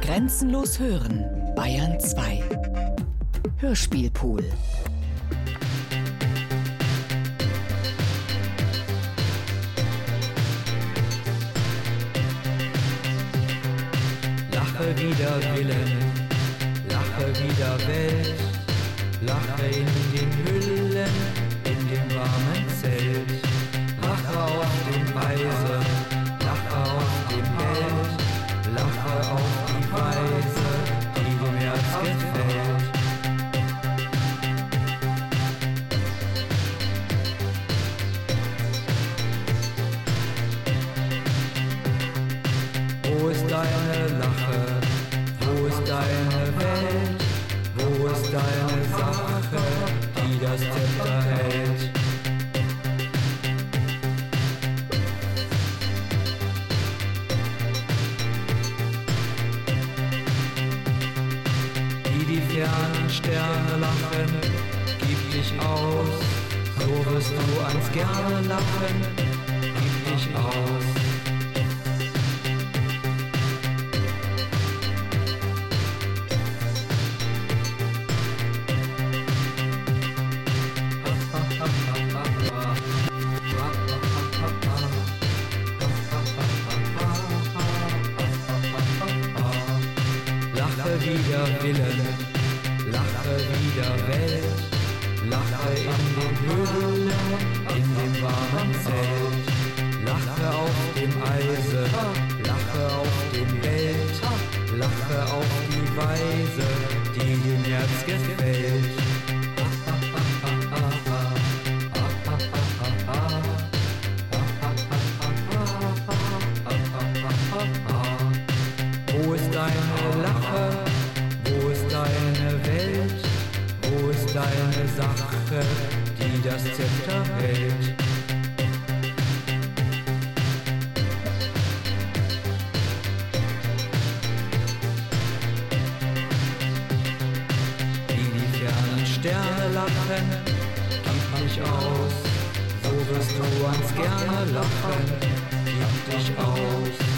Grenzenlos hören, Bayern 2. Hörspielpool. Lache wieder Willen, lache wieder Welt, lache in den Hüllen, in dem warmen Zelt. Lache auf dem Eisen, Wo ist deine Lache? Wo ist deine Welt? Wo ist deine Sache, die das Zepter hält? Wie die fernen Sterne lachen, gib dich aus, so wirst du ans gerne lachen, gib dich aus. Lache wieder Willen, lache wieder Welt, lache in den Höhlen, in dem warmen Zelt. Lache auf dem Eise, lache auf dem Welt, lache auf die Weise, die dem Herz gefällt. Wo ist deine Lache? Wo ist deine Welt? Wo ist deine Sache, die das Zepter hält? Wie die fernen Sterne lachen, gib dich aus, so wirst du ans gerne lachen, gib dich aus.